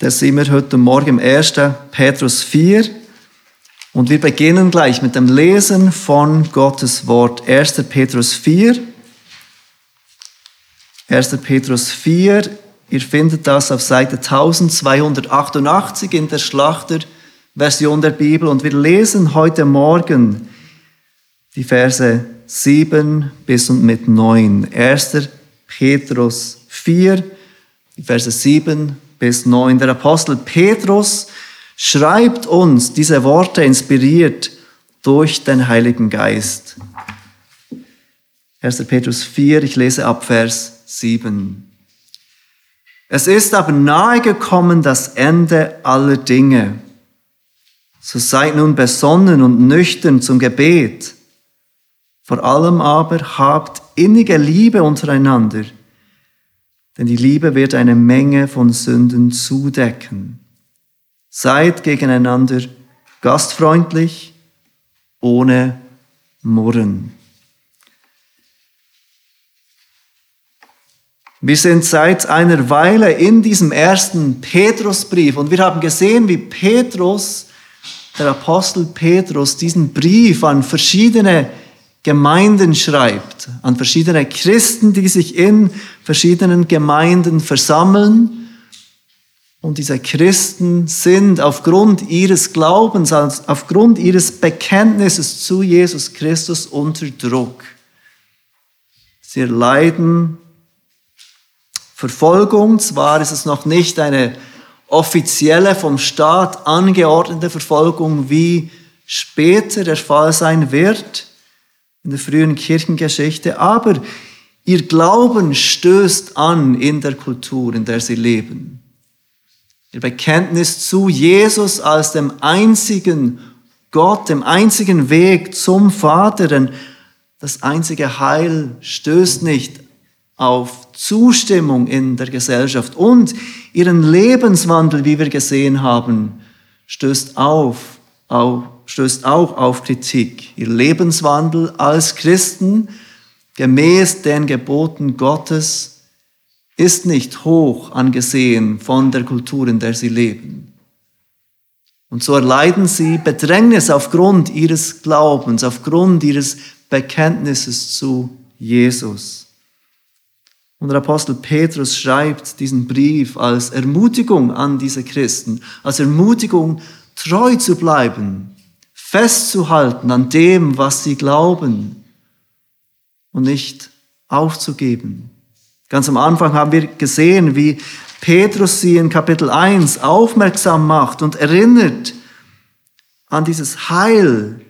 Da sind wir heute Morgen im 1. Petrus 4 und wir beginnen gleich mit dem Lesen von Gottes Wort. 1. Petrus 4. 1. Petrus 4. Ihr findet das auf Seite 1288 in der Schlachterversion der Bibel und wir lesen heute Morgen die Verse 7 bis und mit 9. 1. Petrus 4, die Verse 7 bis 9. Der Apostel Petrus schreibt uns diese Worte inspiriert durch den Heiligen Geist. 1. Petrus 4, ich lese ab Vers 7. Es ist aber nahe gekommen das Ende aller Dinge. So seid nun besonnen und nüchtern zum Gebet. Vor allem aber habt innige Liebe untereinander, denn die Liebe wird eine Menge von Sünden zudecken. Seid gegeneinander gastfreundlich, ohne Murren. Wir sind seit einer Weile in diesem ersten Petrusbrief und wir haben gesehen, wie Petrus, der Apostel Petrus, diesen Brief an verschiedene Gemeinden schreibt, an verschiedene Christen, die sich in verschiedenen Gemeinden versammeln. Und diese Christen sind aufgrund ihres Glaubens, aufgrund ihres Bekenntnisses zu Jesus Christus unter Druck. Sie erleiden Verfolgung, zwar ist es noch nicht eine offizielle vom Staat angeordnete Verfolgung, wie später der Fall sein wird, in der frühen Kirchengeschichte, aber ihr Glauben stößt an in der Kultur, in der sie leben. Ihr Bekenntnis zu Jesus als dem einzigen Gott, dem einzigen Weg zum Vater, denn das einzige Heil stößt nicht auf Zustimmung in der Gesellschaft und ihren Lebenswandel, wie wir gesehen haben, stößt auf, auf stößt auch auf Kritik. Ihr Lebenswandel als Christen gemäß den Geboten Gottes ist nicht hoch angesehen von der Kultur, in der sie leben. Und so erleiden sie Bedrängnis aufgrund ihres Glaubens, aufgrund ihres Bekenntnisses zu Jesus. Und der Apostel Petrus schreibt diesen Brief als Ermutigung an diese Christen, als Ermutigung, treu zu bleiben festzuhalten an dem, was sie glauben und nicht aufzugeben. Ganz am Anfang haben wir gesehen, wie Petrus sie in Kapitel 1 aufmerksam macht und erinnert an dieses Heil,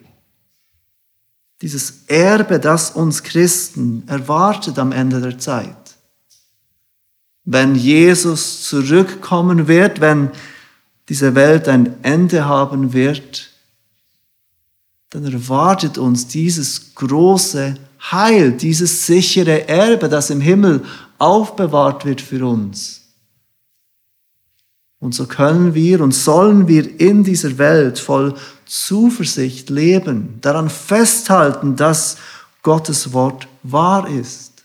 dieses Erbe, das uns Christen erwartet am Ende der Zeit. Wenn Jesus zurückkommen wird, wenn diese Welt ein Ende haben wird, dann erwartet uns dieses große Heil, dieses sichere Erbe, das im Himmel aufbewahrt wird für uns. Und so können wir und sollen wir in dieser Welt voll Zuversicht leben, daran festhalten, dass Gottes Wort wahr ist,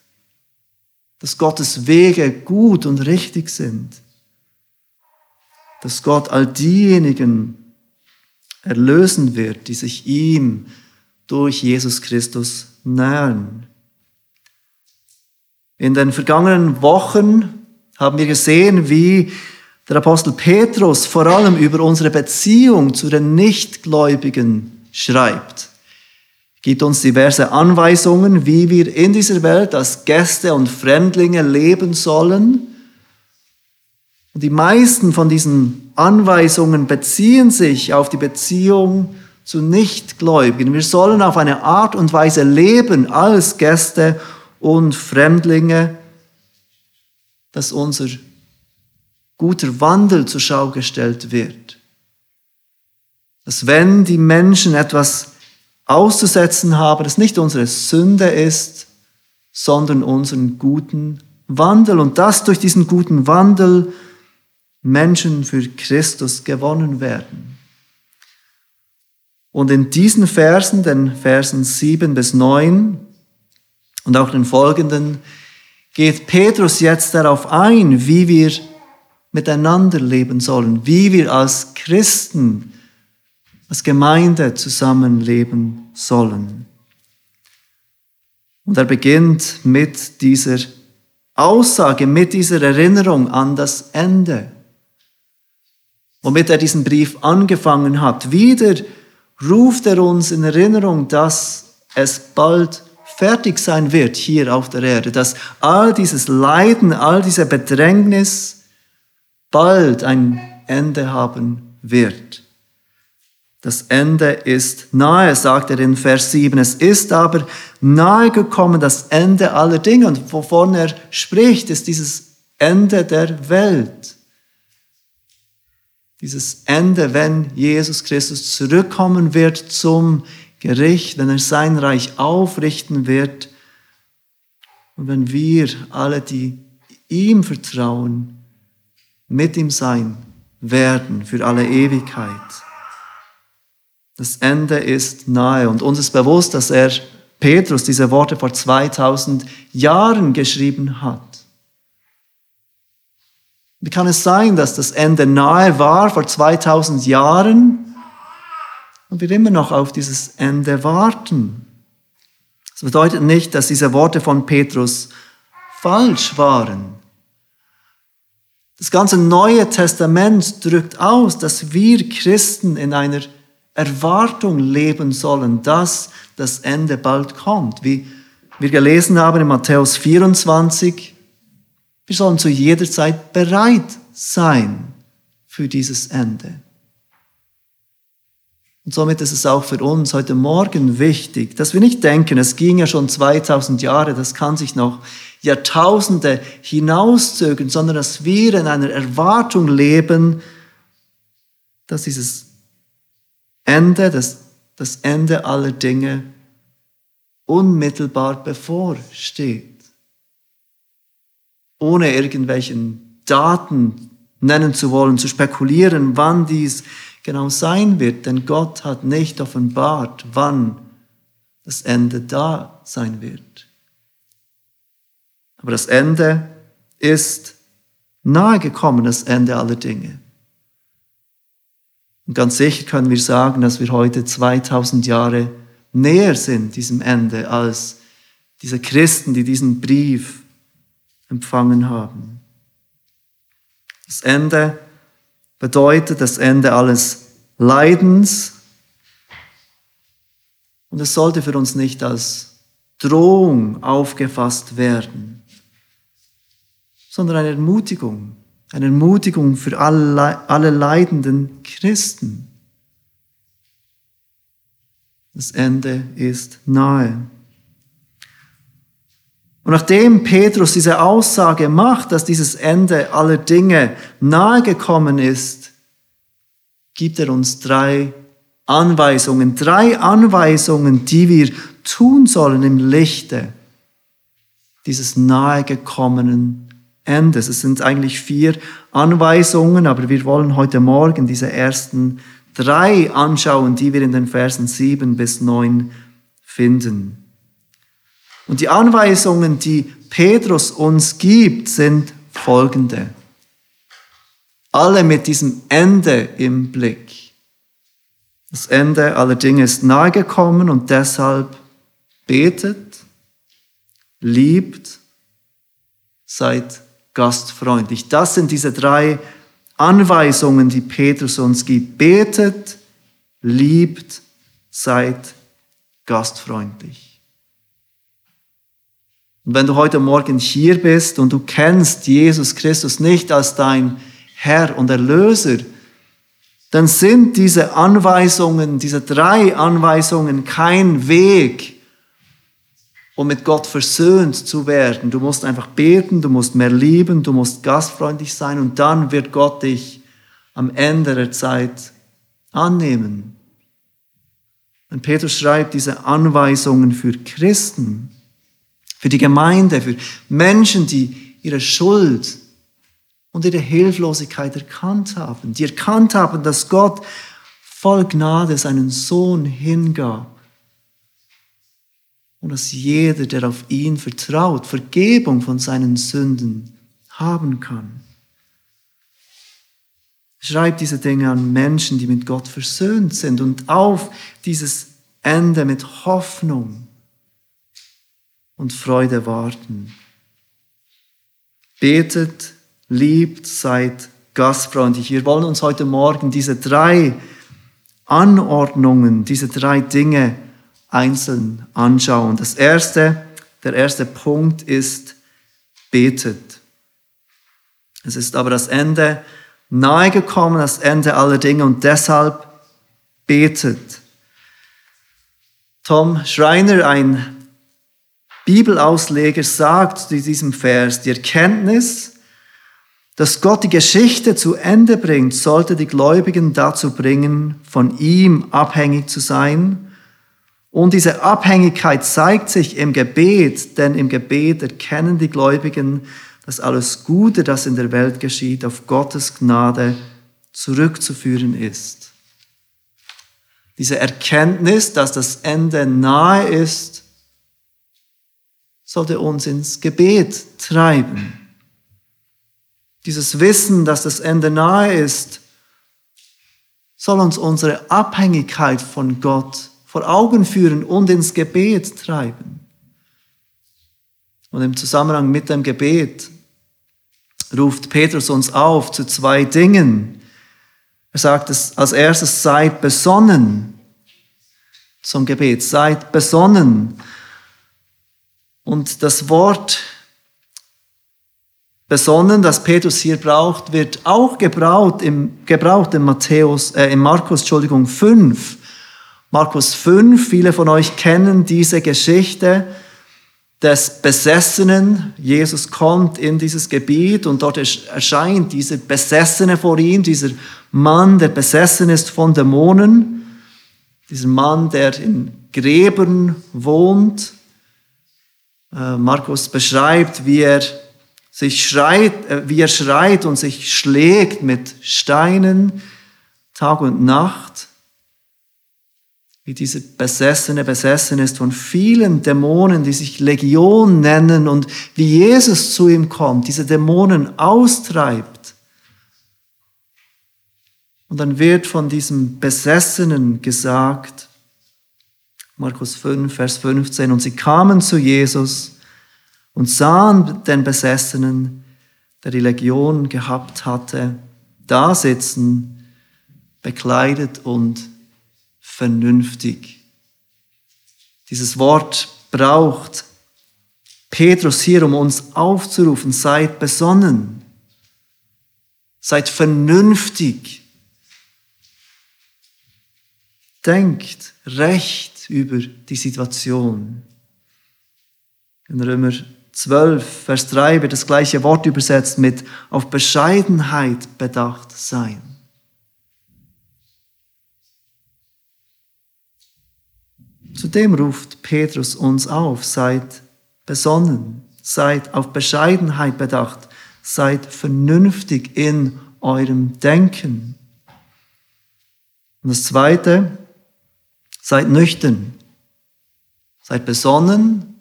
dass Gottes Wege gut und richtig sind, dass Gott all diejenigen erlösen wird, die sich ihm durch Jesus Christus nähern. In den vergangenen Wochen haben wir gesehen, wie der Apostel Petrus vor allem über unsere Beziehung zu den Nichtgläubigen schreibt. Gibt uns diverse Anweisungen, wie wir in dieser Welt als Gäste und Fremdlinge leben sollen. Und die meisten von diesen Anweisungen beziehen sich auf die Beziehung zu Nichtgläubigen. Wir sollen auf eine Art und Weise leben als Gäste und Fremdlinge, dass unser guter Wandel zur Schau gestellt wird. Dass wenn die Menschen etwas auszusetzen haben, es nicht unsere Sünde ist, sondern unseren guten Wandel. Und dass durch diesen guten Wandel Menschen für Christus gewonnen werden. Und in diesen Versen, den Versen 7 bis 9 und auch den folgenden, geht Petrus jetzt darauf ein, wie wir miteinander leben sollen, wie wir als Christen, als Gemeinde zusammenleben sollen. Und er beginnt mit dieser Aussage, mit dieser Erinnerung an das Ende, womit er diesen Brief angefangen hat. Wieder ruft er uns in Erinnerung, dass es bald fertig sein wird hier auf der Erde, dass all dieses Leiden, all diese Bedrängnis bald ein Ende haben wird. Das Ende ist nahe, sagt er in Vers 7. Es ist aber nahe gekommen, das Ende aller Dinge. Und wovon er spricht, ist dieses Ende der Welt. Dieses Ende, wenn Jesus Christus zurückkommen wird zum Gericht, wenn er sein Reich aufrichten wird und wenn wir alle, die ihm vertrauen, mit ihm sein werden für alle Ewigkeit. Das Ende ist nahe und uns ist bewusst, dass er Petrus diese Worte vor 2000 Jahren geschrieben hat. Wie kann es sein, dass das Ende nahe war vor 2000 Jahren und wir immer noch auf dieses Ende warten? Das bedeutet nicht, dass diese Worte von Petrus falsch waren. Das ganze Neue Testament drückt aus, dass wir Christen in einer Erwartung leben sollen, dass das Ende bald kommt. Wie wir gelesen haben in Matthäus 24, wir sollen zu jeder Zeit bereit sein für dieses Ende. Und somit ist es auch für uns heute Morgen wichtig, dass wir nicht denken, es ging ja schon 2000 Jahre, das kann sich noch Jahrtausende hinauszögern, sondern dass wir in einer Erwartung leben, dass dieses Ende, das, das Ende aller Dinge unmittelbar bevorsteht. Ohne irgendwelchen Daten nennen zu wollen, zu spekulieren, wann dies genau sein wird, denn Gott hat nicht offenbart, wann das Ende da sein wird. Aber das Ende ist nahe gekommen, das Ende aller Dinge. Und ganz sicher können wir sagen, dass wir heute 2000 Jahre näher sind diesem Ende als diese Christen, die diesen Brief empfangen haben. Das Ende bedeutet das Ende alles Leidens. Und es sollte für uns nicht als Drohung aufgefasst werden, sondern eine Ermutigung, eine Ermutigung für alle, alle leidenden Christen. Das Ende ist nahe. Und nachdem Petrus diese Aussage macht, dass dieses Ende aller Dinge nahe gekommen ist, gibt er uns drei Anweisungen, drei Anweisungen, die wir tun sollen im Lichte dieses nahegekommenen Endes. Es sind eigentlich vier Anweisungen, aber wir wollen heute Morgen diese ersten drei anschauen, die wir in den Versen sieben bis neun finden. Und die Anweisungen, die Petrus uns gibt, sind folgende. Alle mit diesem Ende im Blick. Das Ende aller Dinge ist nahegekommen und deshalb betet, liebt, seid gastfreundlich. Das sind diese drei Anweisungen, die Petrus uns gibt. Betet, liebt, seid gastfreundlich. Und wenn du heute Morgen hier bist und du kennst Jesus Christus nicht als dein Herr und Erlöser, dann sind diese Anweisungen, diese drei Anweisungen kein Weg, um mit Gott versöhnt zu werden. Du musst einfach beten, du musst mehr lieben, du musst gastfreundlich sein und dann wird Gott dich am Ende der Zeit annehmen. Und Petrus schreibt diese Anweisungen für Christen, für die Gemeinde, für Menschen, die ihre Schuld und ihre Hilflosigkeit erkannt haben, die erkannt haben, dass Gott voll Gnade seinen Sohn hingab und dass jeder, der auf ihn vertraut, Vergebung von seinen Sünden haben kann. Schreib diese Dinge an Menschen, die mit Gott versöhnt sind und auf dieses Ende mit Hoffnung und Freude warten. Betet, liebt, seid gastfreundlich. Wir wollen uns heute Morgen diese drei Anordnungen, diese drei Dinge einzeln anschauen. Das erste, der erste Punkt ist, betet. Es ist aber das Ende nahe gekommen, das Ende aller Dinge und deshalb betet. Tom Schreiner, ein Bibelausleger, sagt zu diesem Vers, die Erkenntnis, dass Gott die Geschichte zu Ende bringt, sollte die Gläubigen dazu bringen, von ihm abhängig zu sein. Und diese Abhängigkeit zeigt sich im Gebet, denn im Gebet erkennen die Gläubigen, dass alles Gute, das in der Welt geschieht, auf Gottes Gnade zurückzuführen ist. Diese Erkenntnis, dass das Ende nahe ist, sollte uns ins Gebet treiben dieses Wissen, dass das Ende nahe ist, soll uns unsere Abhängigkeit von Gott vor Augen führen und ins Gebet treiben. Und im Zusammenhang mit dem Gebet ruft Petrus uns auf zu zwei Dingen. Er sagt es als erstes, seid besonnen zum Gebet, seid besonnen. Und das Wort besonnen, das Petrus hier braucht, wird auch gebraucht im, gebraucht im Matthäus, äh, in Markus, Entschuldigung, 5. Markus 5, viele von euch kennen diese Geschichte des Besessenen. Jesus kommt in dieses Gebiet und dort erscheint dieser Besessene vor ihm, dieser Mann, der besessen ist von Dämonen, dieser Mann, der in Gräbern wohnt. Äh, Markus beschreibt, wie er sich schreit, äh, wie er schreit und sich schlägt mit Steinen Tag und Nacht, wie dieser Besessene besessen ist von vielen Dämonen, die sich Legion nennen und wie Jesus zu ihm kommt, diese Dämonen austreibt. Und dann wird von diesem Besessenen gesagt, Markus 5, Vers 15, und sie kamen zu Jesus, und sahen den Besessenen, der die Legion gehabt hatte, da sitzen, bekleidet und vernünftig. Dieses Wort braucht Petrus hier, um uns aufzurufen, seid besonnen, seid vernünftig, denkt recht über die Situation. In Römer 12, Vers 3 wird das gleiche Wort übersetzt mit auf Bescheidenheit bedacht sein. Zudem ruft Petrus uns auf, seid besonnen, seid auf Bescheidenheit bedacht, seid vernünftig in eurem Denken. Und das Zweite, seid nüchtern, seid besonnen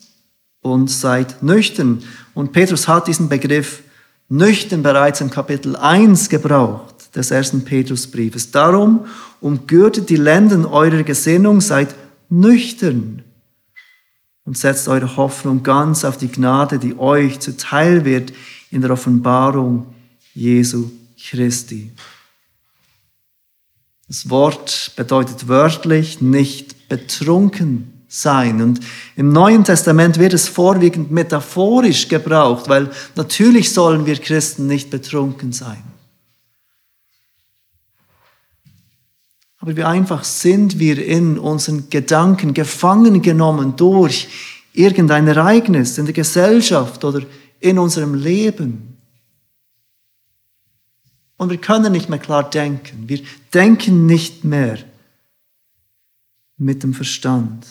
und seid nüchtern. Und Petrus hat diesen Begriff nüchtern bereits im Kapitel 1 gebraucht des ersten Petrusbriefes. Darum umgürtet die Lenden eurer Gesinnung, seid nüchtern und setzt eure Hoffnung ganz auf die Gnade, die euch zuteil wird in der Offenbarung Jesu Christi. Das Wort bedeutet wörtlich nicht betrunken sein. Und im Neuen Testament wird es vorwiegend metaphorisch gebraucht, weil natürlich sollen wir Christen nicht betrunken sein. Aber wie einfach sind wir in unseren Gedanken gefangen genommen durch irgendein Ereignis in der Gesellschaft oder in unserem Leben. Und wir können nicht mehr klar denken. Wir denken nicht mehr mit dem Verstand.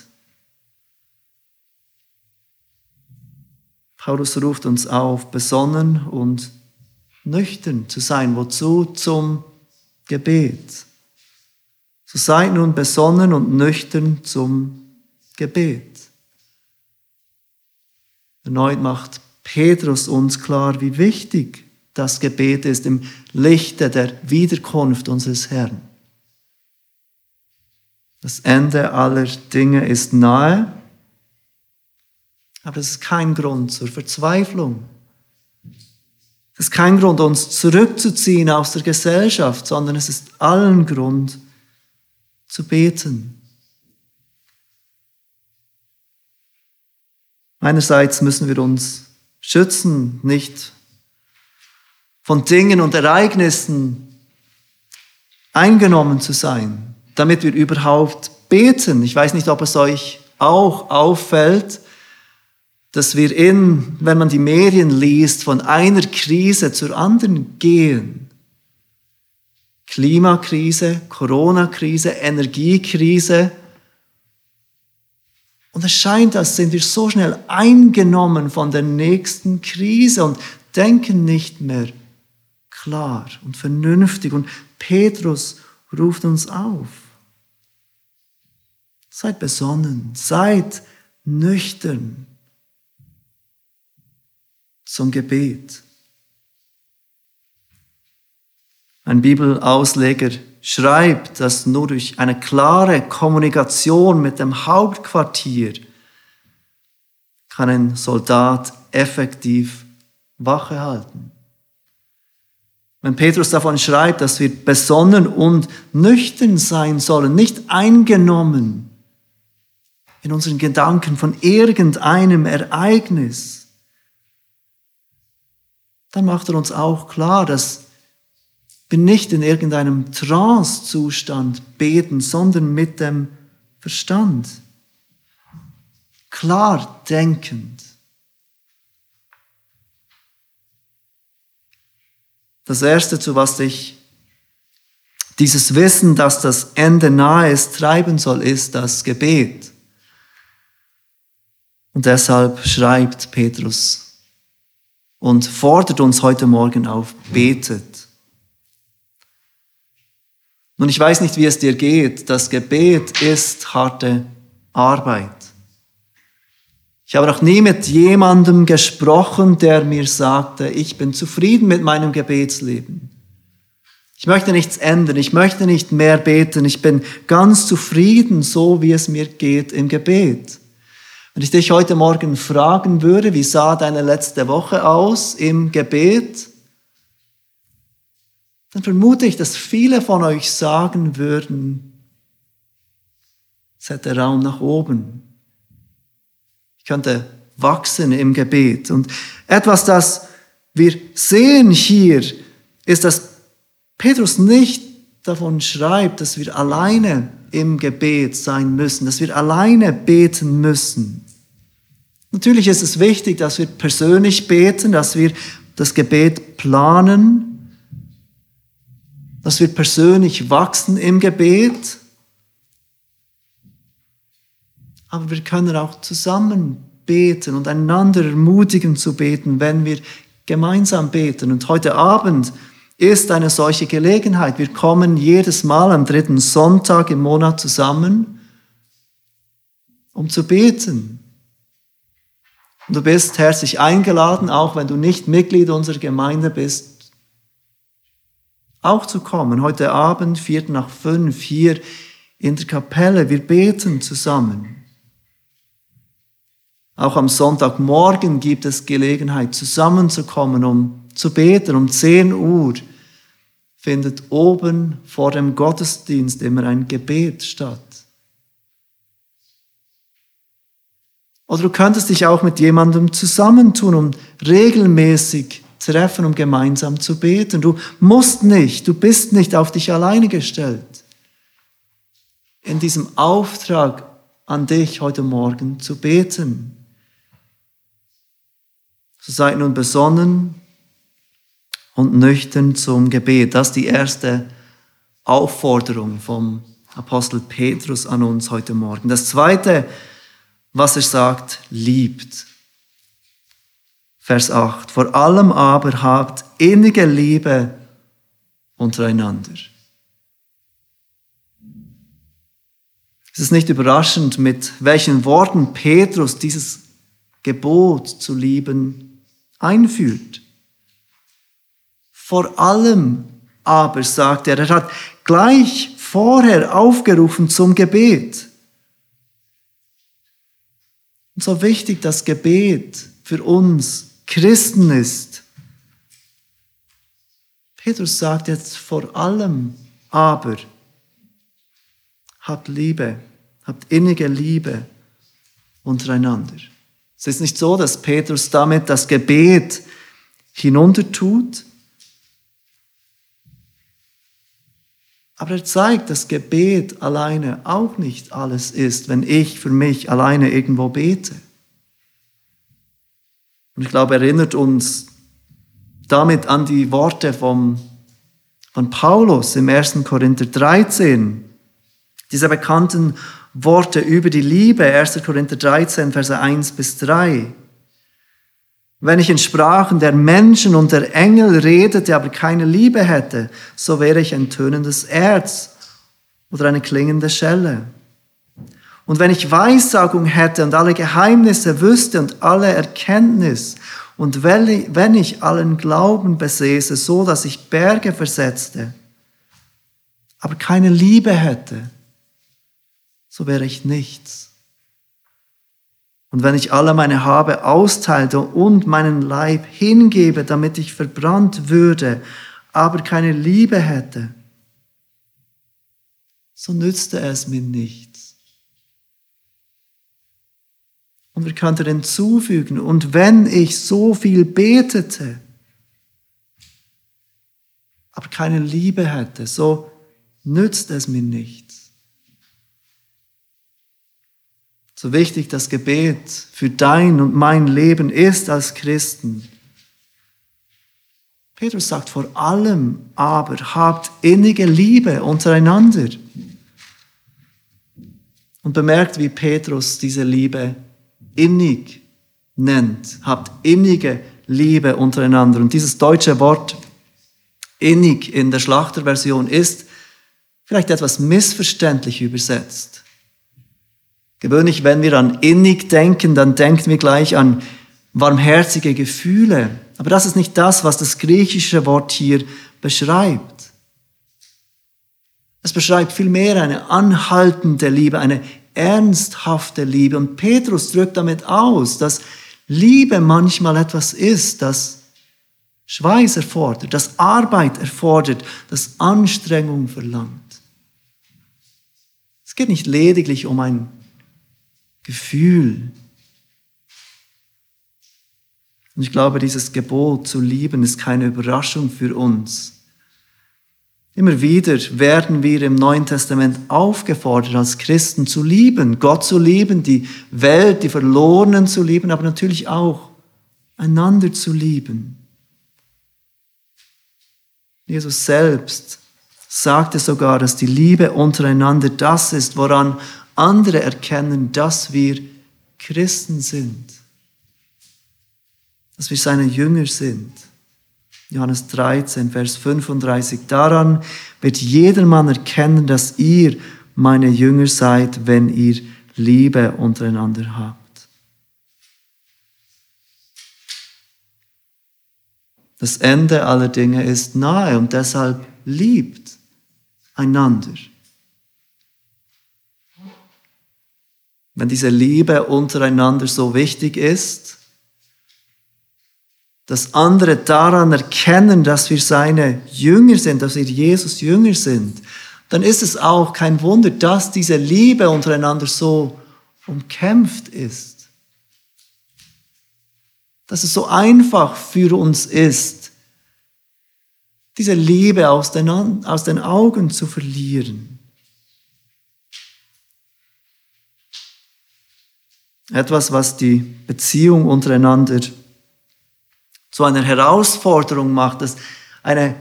Paulus ruft uns auf, besonnen und nüchtern zu sein. Wozu? Zum Gebet. So seid nun besonnen und nüchtern zum Gebet. Erneut macht Petrus uns klar, wie wichtig das Gebet ist im Lichte der Wiederkunft unseres Herrn. Das Ende aller Dinge ist nahe, aber das ist kein Grund zur Verzweiflung. Das ist kein Grund, uns zurückzuziehen aus der Gesellschaft, sondern es ist allen Grund zu beten. Einerseits müssen wir uns schützen, nicht von Dingen und Ereignissen eingenommen zu sein, damit wir überhaupt beten. Ich weiß nicht, ob es euch auch auffällt, dass wir in, wenn man die Medien liest, von einer Krise zur anderen gehen. Klimakrise, Corona-Krise, Energiekrise. Und es scheint, als sind wir so schnell eingenommen von der nächsten Krise und denken nicht mehr klar und vernünftig. Und Petrus ruft uns auf. Seid besonnen, seid nüchtern zum Gebet. Ein Bibelausleger schreibt, dass nur durch eine klare Kommunikation mit dem Hauptquartier kann ein Soldat effektiv Wache halten. Wenn Petrus davon schreibt, dass wir besonnen und nüchtern sein sollen, nicht eingenommen in unseren Gedanken von irgendeinem Ereignis, dann macht er uns auch klar, dass wir nicht in irgendeinem Trance-Zustand beten, sondern mit dem Verstand. Klar denkend. Das Erste, zu was dich dieses Wissen, dass das Ende nahe ist, treiben soll, ist das Gebet. Und deshalb schreibt Petrus und fordert uns heute Morgen auf, betet. Nun, ich weiß nicht, wie es dir geht. Das Gebet ist harte Arbeit. Ich habe noch nie mit jemandem gesprochen, der mir sagte, ich bin zufrieden mit meinem Gebetsleben. Ich möchte nichts ändern, ich möchte nicht mehr beten, ich bin ganz zufrieden, so wie es mir geht im Gebet. Wenn ich dich heute Morgen fragen würde, wie sah deine letzte Woche aus im Gebet, dann vermute ich, dass viele von euch sagen würden, es hätte Raum nach oben. Ich könnte wachsen im Gebet. Und etwas, das wir sehen hier, ist, dass Petrus nicht davon schreibt, dass wir alleine im Gebet sein müssen, dass wir alleine beten müssen. Natürlich ist es wichtig, dass wir persönlich beten, dass wir das Gebet planen, dass wir persönlich wachsen im Gebet. Aber wir können auch zusammen beten und einander ermutigen zu beten, wenn wir gemeinsam beten. Und heute Abend ist eine solche Gelegenheit. Wir kommen jedes Mal am dritten Sonntag im Monat zusammen, um zu beten. Und du bist herzlich eingeladen, auch wenn du nicht Mitglied unserer Gemeinde bist, auch zu kommen. Heute Abend, viert nach fünf, hier in der Kapelle. Wir beten zusammen. Auch am Sonntagmorgen gibt es Gelegenheit, zusammenzukommen, um zu beten. Um 10 Uhr findet oben vor dem Gottesdienst immer ein Gebet statt. Oder du könntest dich auch mit jemandem zusammentun und regelmäßig treffen, um gemeinsam zu beten. Du musst nicht, du bist nicht auf dich alleine gestellt. In diesem Auftrag an dich heute Morgen zu beten. So seid nun besonnen und nüchtern zum Gebet. Das ist die erste Aufforderung vom Apostel Petrus an uns heute Morgen. Das zweite, was er sagt, liebt. Vers 8. Vor allem aber habt innige Liebe untereinander. Es ist nicht überraschend, mit welchen Worten Petrus dieses Gebot zu lieben einführt. Vor allem aber, sagt er, er hat gleich vorher aufgerufen zum Gebet. Und so wichtig das Gebet für uns Christen ist. Petrus sagt jetzt vor allem aber, habt Liebe, habt innige Liebe untereinander. Es ist nicht so, dass Petrus damit das Gebet hinuntertut, aber er zeigt, dass Gebet alleine auch nicht alles ist, wenn ich für mich alleine irgendwo bete. Und ich glaube, er erinnert uns damit an die Worte vom, von Paulus im 1. Korinther 13, diese bekannten Worte über die Liebe, 1. Korinther 13, Verse 1 bis 3. Wenn ich in Sprachen der Menschen und der Engel redete, aber keine Liebe hätte, so wäre ich ein tönendes Erz oder eine klingende Schelle. Und wenn ich Weissagung hätte und alle Geheimnisse wüsste und alle Erkenntnis, und wenn ich allen Glauben besäße, so dass ich Berge versetzte, aber keine Liebe hätte, so wäre ich nichts. Und wenn ich alle meine Habe austeilte und meinen Leib hingebe, damit ich verbrannt würde, aber keine Liebe hätte, so nützte es mir nichts. Und wir könnten hinzufügen, und wenn ich so viel betete, aber keine Liebe hätte, so nützt es mir nichts. So wichtig das Gebet für dein und mein Leben ist als Christen. Petrus sagt vor allem aber, habt innige Liebe untereinander. Und bemerkt, wie Petrus diese Liebe innig nennt. Habt innige Liebe untereinander. Und dieses deutsche Wort innig in der Schlachterversion ist vielleicht etwas missverständlich übersetzt. Gewöhnlich, wenn wir an innig denken, dann denken wir gleich an warmherzige Gefühle. Aber das ist nicht das, was das griechische Wort hier beschreibt. Es beschreibt vielmehr eine anhaltende Liebe, eine ernsthafte Liebe. Und Petrus drückt damit aus, dass Liebe manchmal etwas ist, das Schweiß erfordert, das Arbeit erfordert, das Anstrengung verlangt. Es geht nicht lediglich um ein Gefühl. Und ich glaube, dieses Gebot zu lieben ist keine Überraschung für uns. Immer wieder werden wir im Neuen Testament aufgefordert, als Christen zu lieben, Gott zu lieben, die Welt, die Verlorenen zu lieben, aber natürlich auch einander zu lieben. Jesus selbst sagte sogar, dass die Liebe untereinander das ist, woran andere erkennen, dass wir Christen sind, dass wir seine Jünger sind. Johannes 13, Vers 35. Daran wird jedermann erkennen, dass ihr meine Jünger seid, wenn ihr Liebe untereinander habt. Das Ende aller Dinge ist nahe und deshalb liebt einander. Wenn diese Liebe untereinander so wichtig ist, dass andere daran erkennen, dass wir seine Jünger sind, dass wir Jesus Jünger sind, dann ist es auch kein Wunder, dass diese Liebe untereinander so umkämpft ist. Dass es so einfach für uns ist, diese Liebe aus den, aus den Augen zu verlieren. Etwas, was die Beziehung untereinander zu einer Herausforderung macht, das eine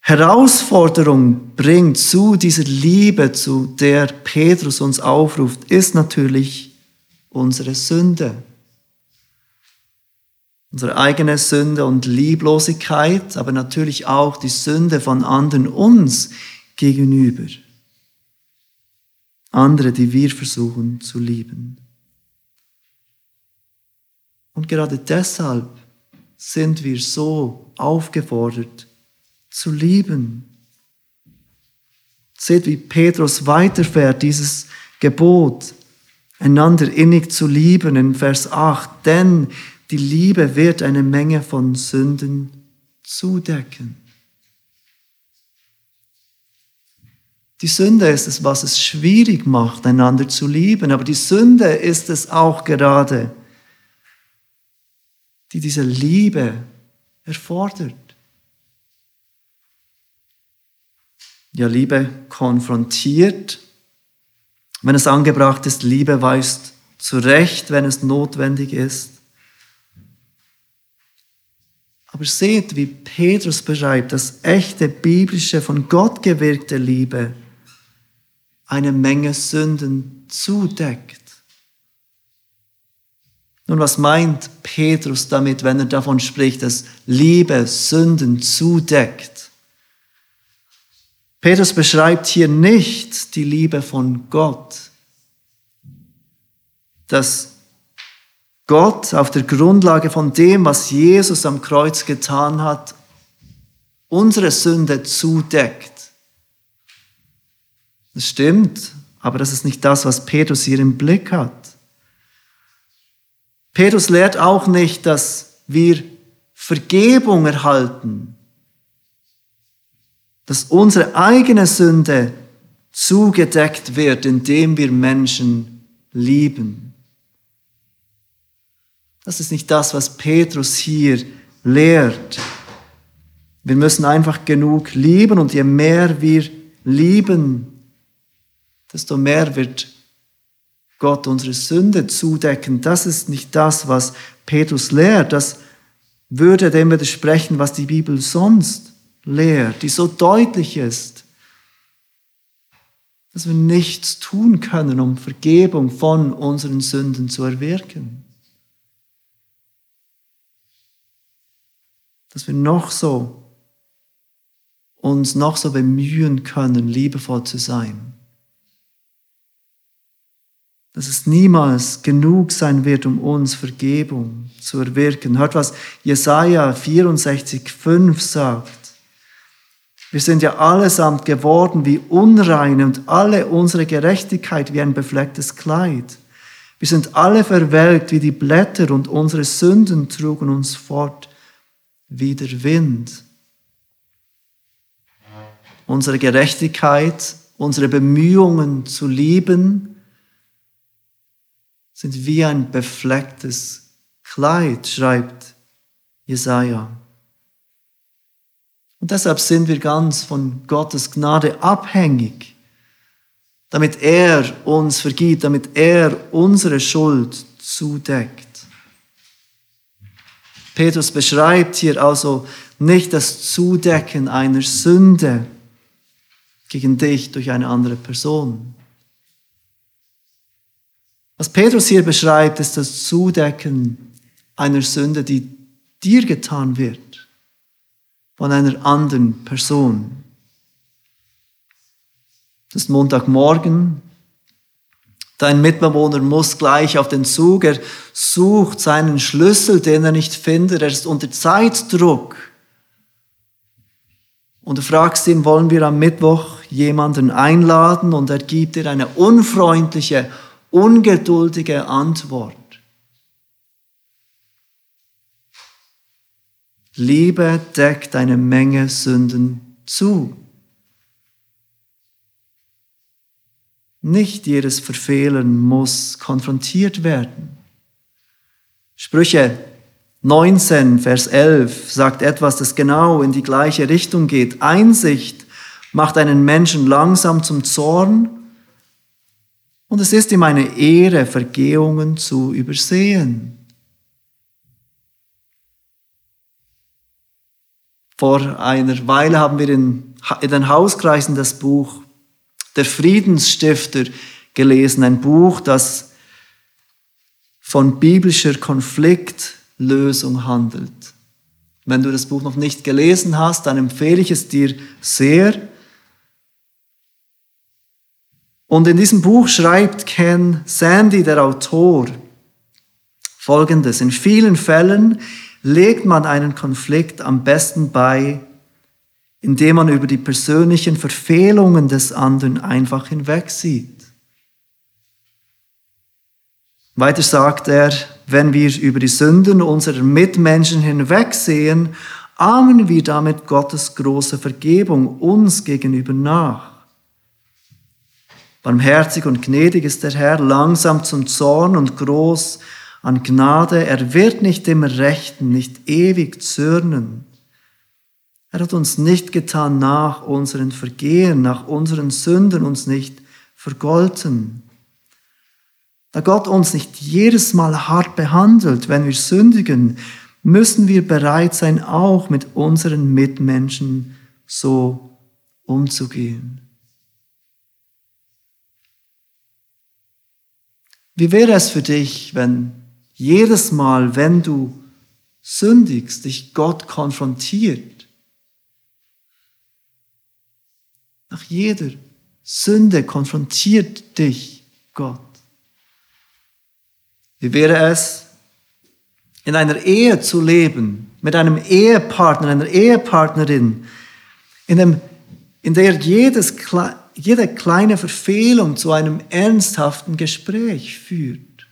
Herausforderung bringt zu dieser Liebe, zu der Petrus uns aufruft, ist natürlich unsere Sünde. Unsere eigene Sünde und Lieblosigkeit, aber natürlich auch die Sünde von anderen uns gegenüber. Andere, die wir versuchen zu lieben. Und gerade deshalb sind wir so aufgefordert zu lieben. Seht, wie Petrus weiterfährt, dieses Gebot, einander innig zu lieben in Vers 8. Denn die Liebe wird eine Menge von Sünden zudecken. Die Sünde ist es, was es schwierig macht, einander zu lieben, aber die Sünde ist es auch gerade, die diese Liebe erfordert. Ja, Liebe konfrontiert, wenn es angebracht ist, Liebe weist zurecht, wenn es notwendig ist. Aber seht, wie Petrus beschreibt, dass echte biblische, von Gott gewirkte Liebe eine Menge Sünden zudeckt. Nun, was meint Petrus damit, wenn er davon spricht, dass Liebe Sünden zudeckt? Petrus beschreibt hier nicht die Liebe von Gott, dass Gott auf der Grundlage von dem, was Jesus am Kreuz getan hat, unsere Sünde zudeckt. Das stimmt, aber das ist nicht das, was Petrus hier im Blick hat. Petrus lehrt auch nicht, dass wir Vergebung erhalten, dass unsere eigene Sünde zugedeckt wird, indem wir Menschen lieben. Das ist nicht das, was Petrus hier lehrt. Wir müssen einfach genug lieben und je mehr wir lieben, desto mehr wird Gott unsere Sünde zudecken. Das ist nicht das, was Petrus lehrt. Das würde dem widersprechen, was die Bibel sonst lehrt, die so deutlich ist, dass wir nichts tun können, um Vergebung von unseren Sünden zu erwirken. Dass wir noch so uns noch so bemühen können, liebevoll zu sein dass es niemals genug sein wird, um uns Vergebung zu erwirken. Hört, was Jesaja 64, 5 sagt. Wir sind ja allesamt geworden wie Unreine und alle unsere Gerechtigkeit wie ein beflecktes Kleid. Wir sind alle verwelkt wie die Blätter und unsere Sünden trugen uns fort wie der Wind. Unsere Gerechtigkeit, unsere Bemühungen zu lieben, sind wie ein beflecktes Kleid, schreibt Jesaja. Und deshalb sind wir ganz von Gottes Gnade abhängig, damit er uns vergibt, damit er unsere Schuld zudeckt. Petrus beschreibt hier also nicht das Zudecken einer Sünde gegen dich durch eine andere Person. Was Petrus hier beschreibt, ist das Zudecken einer Sünde, die dir getan wird von einer anderen Person. Das ist Montagmorgen. Dein Mitbewohner muss gleich auf den Zug. Er sucht seinen Schlüssel, den er nicht findet. Er ist unter Zeitdruck. Und du fragst ihn, wollen wir am Mittwoch jemanden einladen? Und er gibt dir eine unfreundliche, ungeduldige Antwort. Liebe deckt eine Menge Sünden zu. Nicht jedes Verfehlen muss konfrontiert werden. Sprüche 19, Vers 11 sagt etwas, das genau in die gleiche Richtung geht. Einsicht macht einen Menschen langsam zum Zorn und es ist ihm eine Ehre, Vergehungen zu übersehen. Vor einer Weile haben wir in, den Hauskreisen das Buch Der Friedensstifter gelesen, ein Buch, das von biblischer Konfliktlösung handelt. Wenn du das Buch noch nicht gelesen hast, dann empfehle ich es dir sehr. Und in diesem Buch schreibt Ken Sandy, der Autor, Folgendes. In vielen Fällen legt man einen Konflikt am besten bei, indem man über die persönlichen Verfehlungen des anderen einfach hinwegsieht. Weiter sagt er, wenn wir über die Sünden unserer Mitmenschen hinwegsehen, ahmen wir damit Gottes große Vergebung uns gegenüber nach. Barmherzig und gnädig ist der Herr, langsam zum Zorn und groß an Gnade. Er wird nicht immer rechten, nicht ewig zürnen. Er hat uns nicht getan nach unseren Vergehen, nach unseren Sünden uns nicht vergolten. Da Gott uns nicht jedes Mal hart behandelt, wenn wir sündigen, müssen wir bereit sein, auch mit unseren Mitmenschen so umzugehen. Wie wäre es für dich, wenn jedes Mal, wenn du sündigst, dich Gott konfrontiert? Nach jeder Sünde konfrontiert dich Gott. Wie wäre es, in einer Ehe zu leben, mit einem Ehepartner, einer Ehepartnerin, in, dem, in der jedes, jede kleine Verfehlung zu einem ernsthaften Gespräch führt.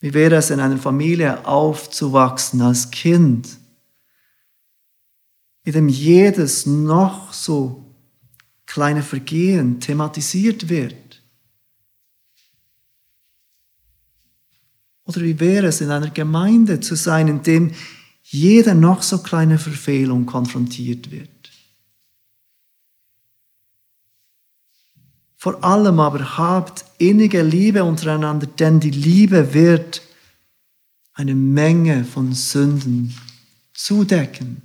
Wie wäre es in einer Familie aufzuwachsen als Kind, in dem jedes noch so kleine Vergehen thematisiert wird? Oder wie wäre es in einer Gemeinde zu sein, in dem jede noch so kleine Verfehlung konfrontiert wird? Vor allem aber habt innige Liebe untereinander, denn die Liebe wird eine Menge von Sünden zudecken.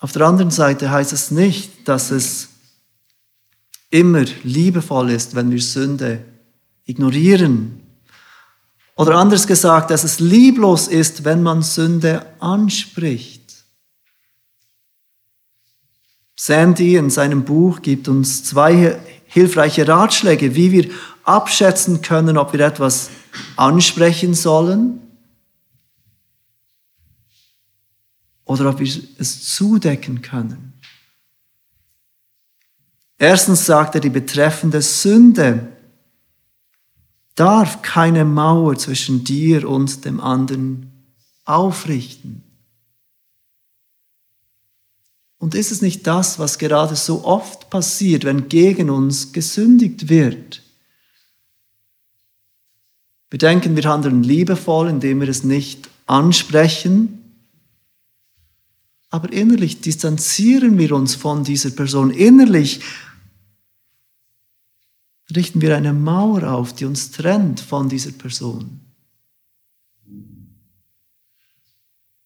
Auf der anderen Seite heißt es nicht, dass es immer liebevoll ist, wenn wir Sünde ignorieren. Oder anders gesagt, dass es lieblos ist, wenn man Sünde anspricht. Sandy in seinem Buch gibt uns zwei hilfreiche Ratschläge, wie wir abschätzen können, ob wir etwas ansprechen sollen oder ob wir es zudecken können. Erstens sagt er, die betreffende Sünde darf keine Mauer zwischen dir und dem anderen aufrichten. Und ist es nicht das, was gerade so oft passiert, wenn gegen uns gesündigt wird? Wir denken, wir handeln liebevoll, indem wir es nicht ansprechen, aber innerlich distanzieren wir uns von dieser Person. Innerlich richten wir eine Mauer auf, die uns trennt von dieser Person.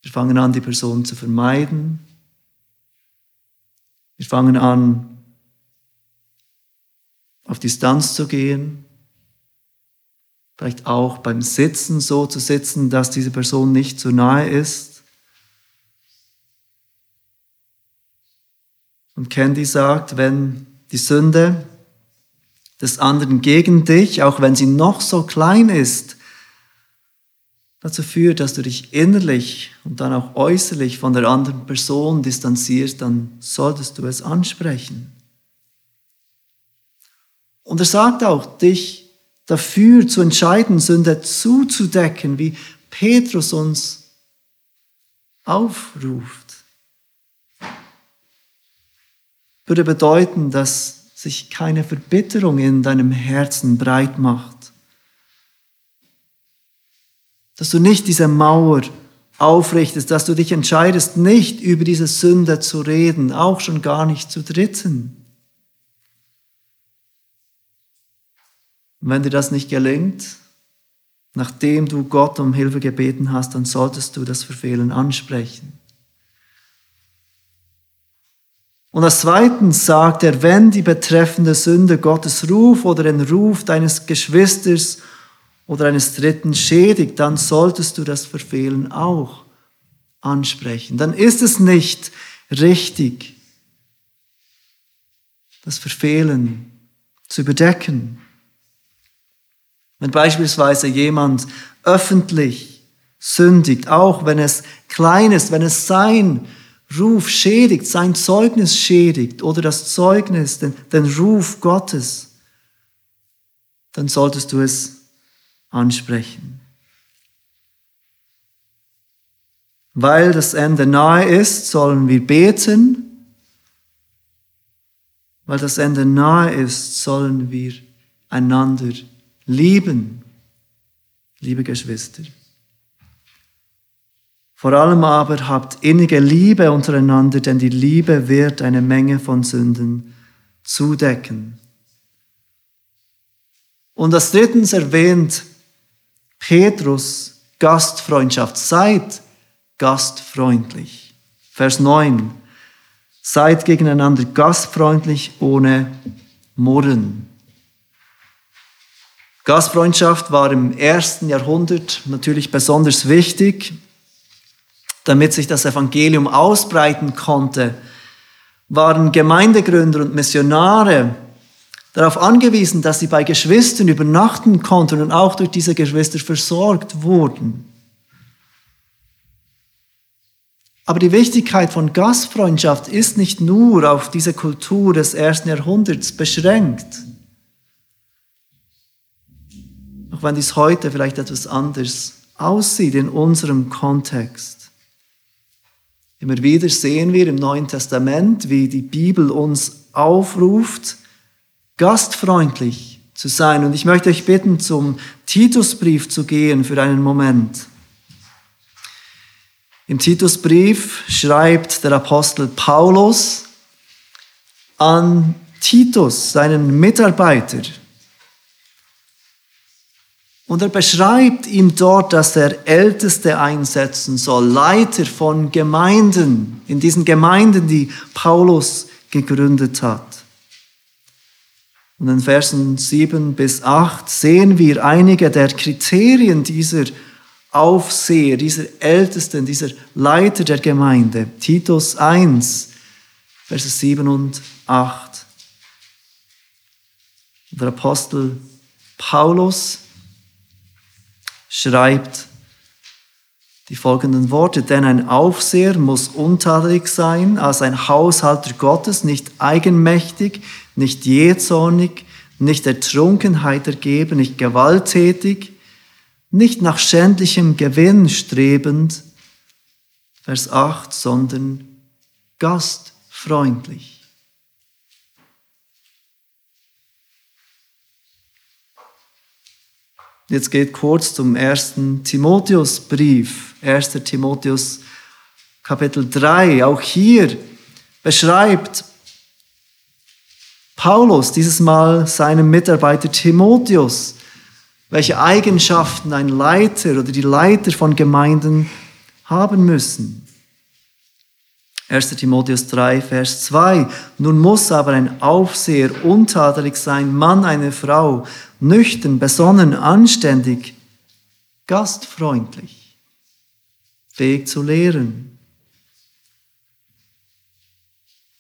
Wir fangen an, die Person zu vermeiden. Wir fangen an, auf Distanz zu gehen. Vielleicht auch beim Sitzen so zu sitzen, dass diese Person nicht zu nahe ist. Und Candy sagt, wenn die Sünde des anderen gegen dich, auch wenn sie noch so klein ist, dazu führt, dass du dich innerlich und dann auch äußerlich von der anderen Person distanzierst, dann solltest du es ansprechen. Und er sagt auch, dich dafür zu entscheiden, Sünde zuzudecken, wie Petrus uns aufruft. Würde bedeuten, dass sich keine Verbitterung in deinem Herzen breit macht. Dass du nicht diese Mauer aufrichtest, dass du dich entscheidest, nicht über diese Sünde zu reden, auch schon gar nicht zu Dritten. Und wenn dir das nicht gelingt, nachdem du Gott um Hilfe gebeten hast, dann solltest du das Verfehlen ansprechen. Und als zweitens sagt er, wenn die betreffende Sünde Gottes Ruf oder den Ruf deines Geschwisters oder eines Dritten schädigt, dann solltest du das Verfehlen auch ansprechen. Dann ist es nicht richtig, das Verfehlen zu überdecken. Wenn beispielsweise jemand öffentlich sündigt, auch wenn es klein ist, wenn es sein Ruf schädigt, sein Zeugnis schädigt oder das Zeugnis, den, den Ruf Gottes, dann solltest du es ansprechen. Weil das Ende nahe ist, sollen wir beten. Weil das Ende nahe ist, sollen wir einander lieben, liebe Geschwister. Vor allem aber habt innige Liebe untereinander, denn die Liebe wird eine Menge von Sünden zudecken. Und als drittens erwähnt Petrus Gastfreundschaft. Seid gastfreundlich. Vers 9. Seid gegeneinander gastfreundlich ohne Murren. Gastfreundschaft war im ersten Jahrhundert natürlich besonders wichtig damit sich das Evangelium ausbreiten konnte, waren Gemeindegründer und Missionare darauf angewiesen, dass sie bei Geschwistern übernachten konnten und auch durch diese Geschwister versorgt wurden. Aber die Wichtigkeit von Gastfreundschaft ist nicht nur auf diese Kultur des ersten Jahrhunderts beschränkt. Auch wenn dies heute vielleicht etwas anders aussieht in unserem Kontext. Immer wieder sehen wir im Neuen Testament, wie die Bibel uns aufruft, gastfreundlich zu sein. Und ich möchte euch bitten, zum Titusbrief zu gehen für einen Moment. Im Titusbrief schreibt der Apostel Paulus an Titus, seinen Mitarbeiter, und er beschreibt ihm dort, dass er Älteste einsetzen soll, Leiter von Gemeinden, in diesen Gemeinden, die Paulus gegründet hat. Und in Versen 7 bis 8 sehen wir einige der Kriterien dieser Aufseher, dieser Ältesten, dieser Leiter der Gemeinde. Titus 1, Verse 7 und 8. Der Apostel Paulus schreibt die folgenden Worte, denn ein Aufseher muss untadelig sein als ein Haushalter Gottes, nicht eigenmächtig, nicht jähzornig, nicht der Trunkenheit ergeben, nicht gewalttätig, nicht nach schändlichem Gewinn strebend, Vers 8, sondern gastfreundlich. Jetzt geht kurz zum ersten Timotheusbrief, 1. Timotheus Kapitel 3. Auch hier beschreibt Paulus dieses Mal seinem Mitarbeiter Timotheus, welche Eigenschaften ein Leiter oder die Leiter von Gemeinden haben müssen. 1. Timotheus 3, Vers 2. Nun muss aber ein Aufseher untadelig sein, Mann, eine Frau, nüchtern, besonnen, anständig, gastfreundlich, fähig zu lehren.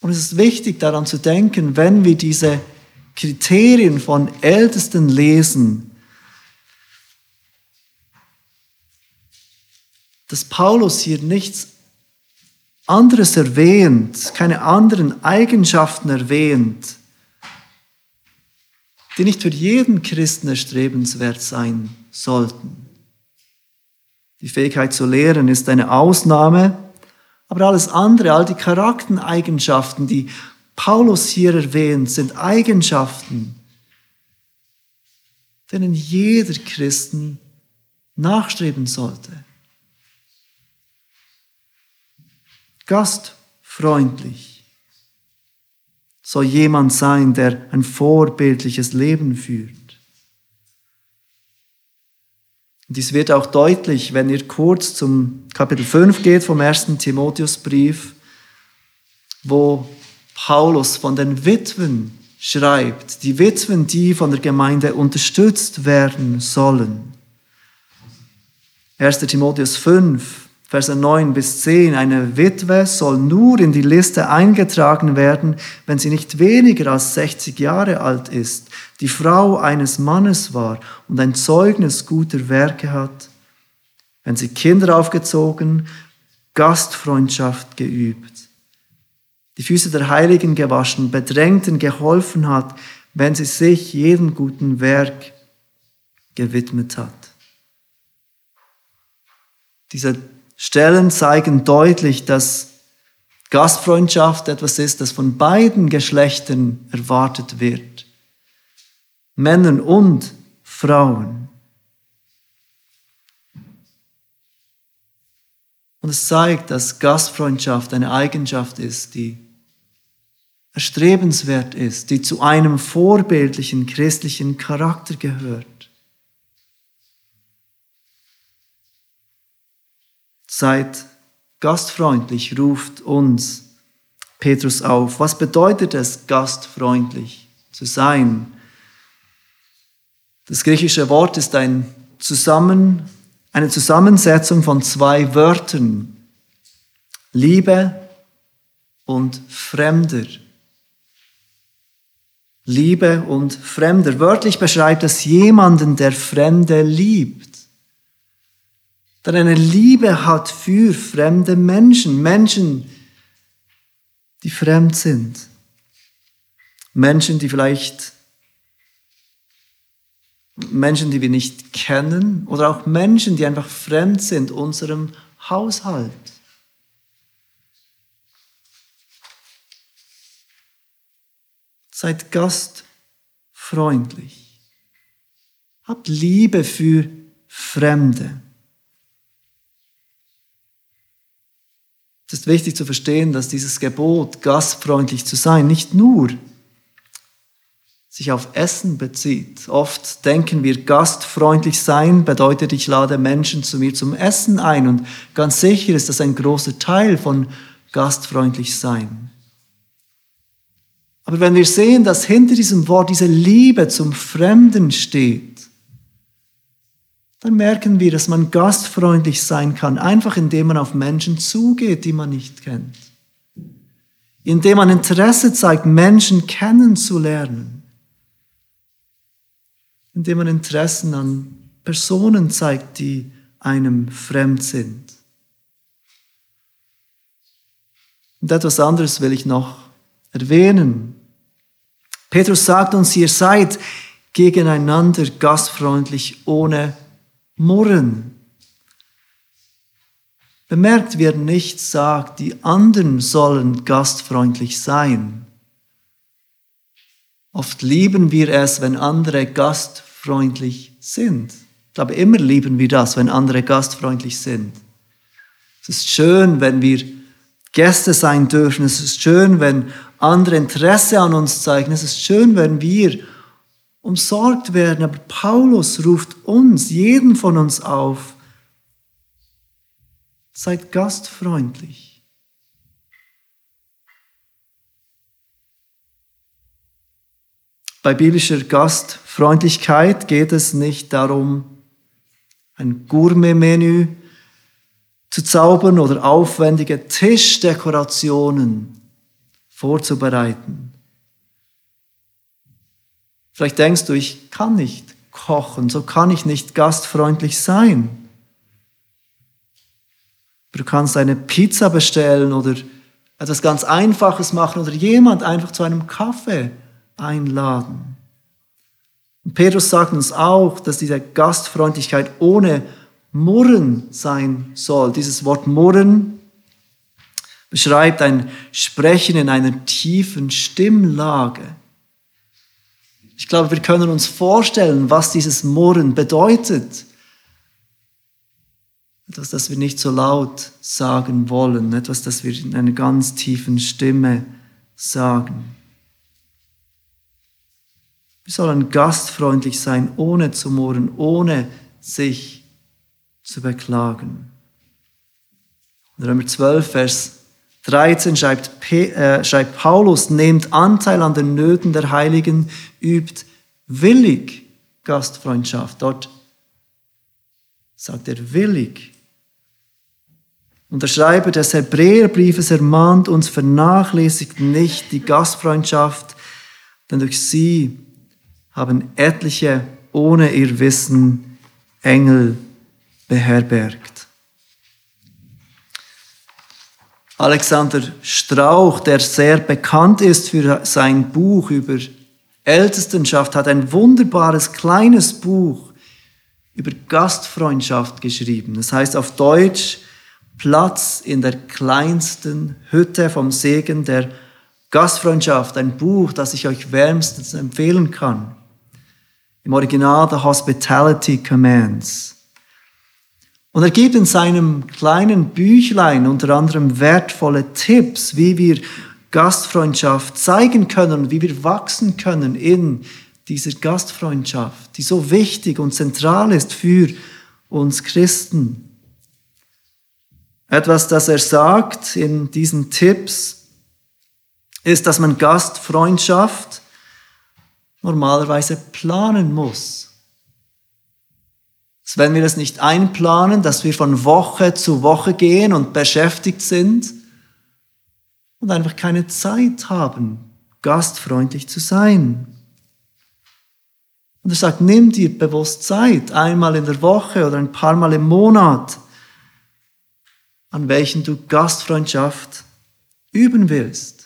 Und es ist wichtig daran zu denken, wenn wir diese Kriterien von Ältesten lesen, dass Paulus hier nichts anderes erwähnt, keine anderen Eigenschaften erwähnt, die nicht für jeden Christen erstrebenswert sein sollten. Die Fähigkeit zu lehren ist eine Ausnahme, aber alles andere, all die Charaktereigenschaften, die Paulus hier erwähnt, sind Eigenschaften, denen jeder Christen nachstreben sollte. Gastfreundlich soll jemand sein, der ein vorbildliches Leben führt. Dies wird auch deutlich, wenn ihr kurz zum Kapitel 5 geht vom ersten Timotheusbrief, wo Paulus von den Witwen schreibt, die Witwen, die von der Gemeinde unterstützt werden sollen. 1. Timotheus 5, Verse 9 bis 10, eine Witwe soll nur in die Liste eingetragen werden, wenn sie nicht weniger als 60 Jahre alt ist, die Frau eines Mannes war und ein Zeugnis guter Werke hat, wenn sie Kinder aufgezogen, Gastfreundschaft geübt, die Füße der Heiligen gewaschen, Bedrängten geholfen hat, wenn sie sich jedem guten Werk gewidmet hat. Diese Stellen zeigen deutlich, dass Gastfreundschaft etwas ist, das von beiden Geschlechtern erwartet wird. Männern und Frauen. Und es zeigt, dass Gastfreundschaft eine Eigenschaft ist, die erstrebenswert ist, die zu einem vorbildlichen christlichen Charakter gehört. Seid gastfreundlich, ruft uns Petrus auf. Was bedeutet es, gastfreundlich zu sein? Das griechische Wort ist ein Zusammen, eine Zusammensetzung von zwei Wörtern. Liebe und Fremder. Liebe und Fremder. Wörtlich beschreibt es jemanden, der Fremde liebt der eine Liebe hat für fremde Menschen, Menschen, die fremd sind, Menschen, die vielleicht Menschen, die wir nicht kennen oder auch Menschen, die einfach fremd sind unserem Haushalt. Seid gastfreundlich. Habt Liebe für Fremde. Es ist wichtig zu verstehen, dass dieses Gebot, gastfreundlich zu sein, nicht nur sich auf Essen bezieht. Oft denken wir, gastfreundlich sein bedeutet, ich lade Menschen zu mir zum Essen ein. Und ganz sicher ist das ein großer Teil von gastfreundlich sein. Aber wenn wir sehen, dass hinter diesem Wort diese Liebe zum Fremden steht, dann merken wir, dass man gastfreundlich sein kann, einfach indem man auf Menschen zugeht, die man nicht kennt. Indem man Interesse zeigt, Menschen kennenzulernen. Indem man Interessen an Personen zeigt, die einem fremd sind. Und etwas anderes will ich noch erwähnen. Petrus sagt uns, ihr seid gegeneinander gastfreundlich ohne murren. Bemerkt, wer nicht sagt, die anderen sollen gastfreundlich sein. Oft lieben wir es, wenn andere gastfreundlich sind. Ich glaube, immer lieben wir das, wenn andere gastfreundlich sind. Es ist schön, wenn wir Gäste sein dürfen. Es ist schön, wenn andere Interesse an uns zeigen. Es ist schön, wenn wir umsorgt werden. Aber Paulus ruft uns, jeden von uns auf, seid gastfreundlich. Bei biblischer Gastfreundlichkeit geht es nicht darum, ein Gourmet-Menü zu zaubern oder aufwendige Tischdekorationen vorzubereiten. Vielleicht denkst du, ich kann nicht kochen, so kann ich nicht gastfreundlich sein. Du kannst eine Pizza bestellen oder etwas ganz Einfaches machen oder jemand einfach zu einem Kaffee einladen. Und Petrus sagt uns auch, dass diese Gastfreundlichkeit ohne Murren sein soll. Dieses Wort Murren beschreibt ein Sprechen in einer tiefen Stimmlage. Ich glaube, wir können uns vorstellen, was dieses Murren bedeutet. Etwas, das wir nicht so laut sagen wollen, etwas, das wir in einer ganz tiefen Stimme sagen. Wir sollen gastfreundlich sein, ohne zu murren, ohne sich zu beklagen. Römer 12, Vers 13 schreibt, äh, schreibt Paulus, nehmt Anteil an den Nöten der Heiligen, übt willig Gastfreundschaft. Dort sagt er willig. Und der Schreiber des Hebräerbriefes ermahnt uns, vernachlässigt nicht die Gastfreundschaft, denn durch sie haben etliche ohne ihr Wissen Engel beherbergt. Alexander Strauch, der sehr bekannt ist für sein Buch über Ältestenschaft, hat ein wunderbares kleines Buch über Gastfreundschaft geschrieben. Das heißt auf Deutsch Platz in der kleinsten Hütte vom Segen der Gastfreundschaft, ein Buch, das ich euch wärmstens empfehlen kann. Im Original The Hospitality Commands. Und er gibt in seinem kleinen Büchlein unter anderem wertvolle Tipps, wie wir Gastfreundschaft zeigen können, wie wir wachsen können in dieser Gastfreundschaft, die so wichtig und zentral ist für uns Christen. Etwas, das er sagt in diesen Tipps, ist, dass man Gastfreundschaft normalerweise planen muss. Dass wenn wir das nicht einplanen, dass wir von Woche zu Woche gehen und beschäftigt sind und einfach keine Zeit haben, gastfreundlich zu sein. Und er sagt, nimm dir bewusst Zeit, einmal in der Woche oder ein paar Mal im Monat, an welchen du Gastfreundschaft üben willst.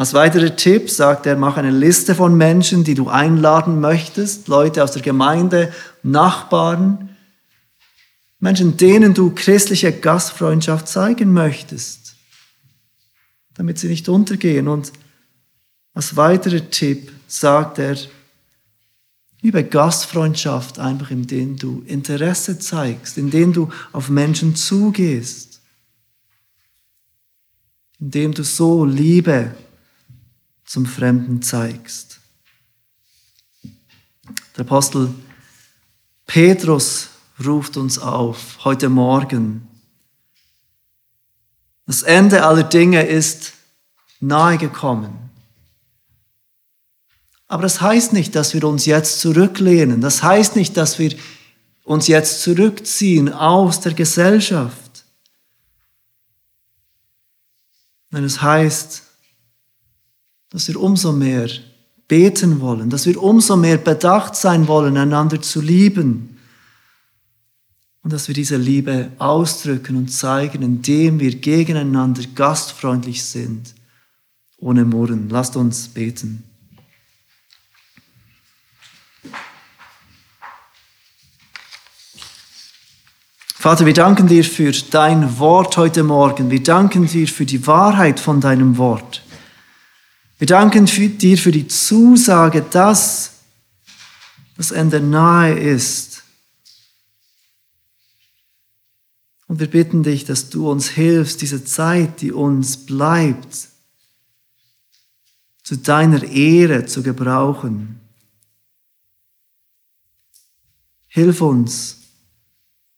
Als weiterer Tipp sagt er, mach eine Liste von Menschen, die du einladen möchtest, Leute aus der Gemeinde, Nachbarn, Menschen, denen du christliche Gastfreundschaft zeigen möchtest, damit sie nicht untergehen. Und als weiterer Tipp sagt er, über Gastfreundschaft einfach, indem du Interesse zeigst, indem du auf Menschen zugehst, indem du so Liebe zum Fremden zeigst. Der Apostel Petrus ruft uns auf heute Morgen. Das Ende aller Dinge ist nahe gekommen. Aber das heißt nicht, dass wir uns jetzt zurücklehnen. Das heißt nicht, dass wir uns jetzt zurückziehen aus der Gesellschaft. Nein, es heißt, dass wir umso mehr beten wollen, dass wir umso mehr bedacht sein wollen, einander zu lieben. Und dass wir diese Liebe ausdrücken und zeigen, indem wir gegeneinander gastfreundlich sind, ohne Murren. Lasst uns beten. Vater, wir danken dir für dein Wort heute Morgen. Wir danken dir für die Wahrheit von deinem Wort. Wir danken dir für die Zusage, dass das Ende nahe ist. Und wir bitten dich, dass du uns hilfst, diese Zeit, die uns bleibt, zu deiner Ehre zu gebrauchen. Hilf uns,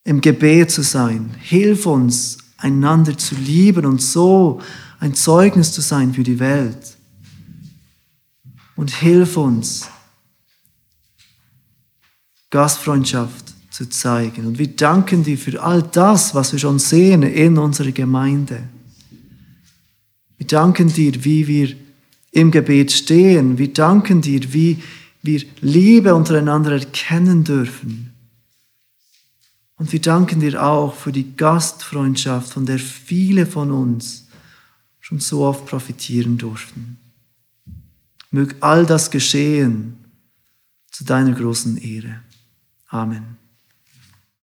im Gebet zu sein. Hilf uns, einander zu lieben und so ein Zeugnis zu sein für die Welt und hilf uns, Gastfreundschaft zu zeigen. Und wir danken dir für all das, was wir schon sehen in unserer Gemeinde. Wir danken dir, wie wir im Gebet stehen. Wir danken dir, wie wir Liebe untereinander erkennen dürfen. Und wir danken dir auch für die Gastfreundschaft, von der viele von uns schon so oft profitieren durften. Möge all das geschehen zu deiner großen Ehre. Amen.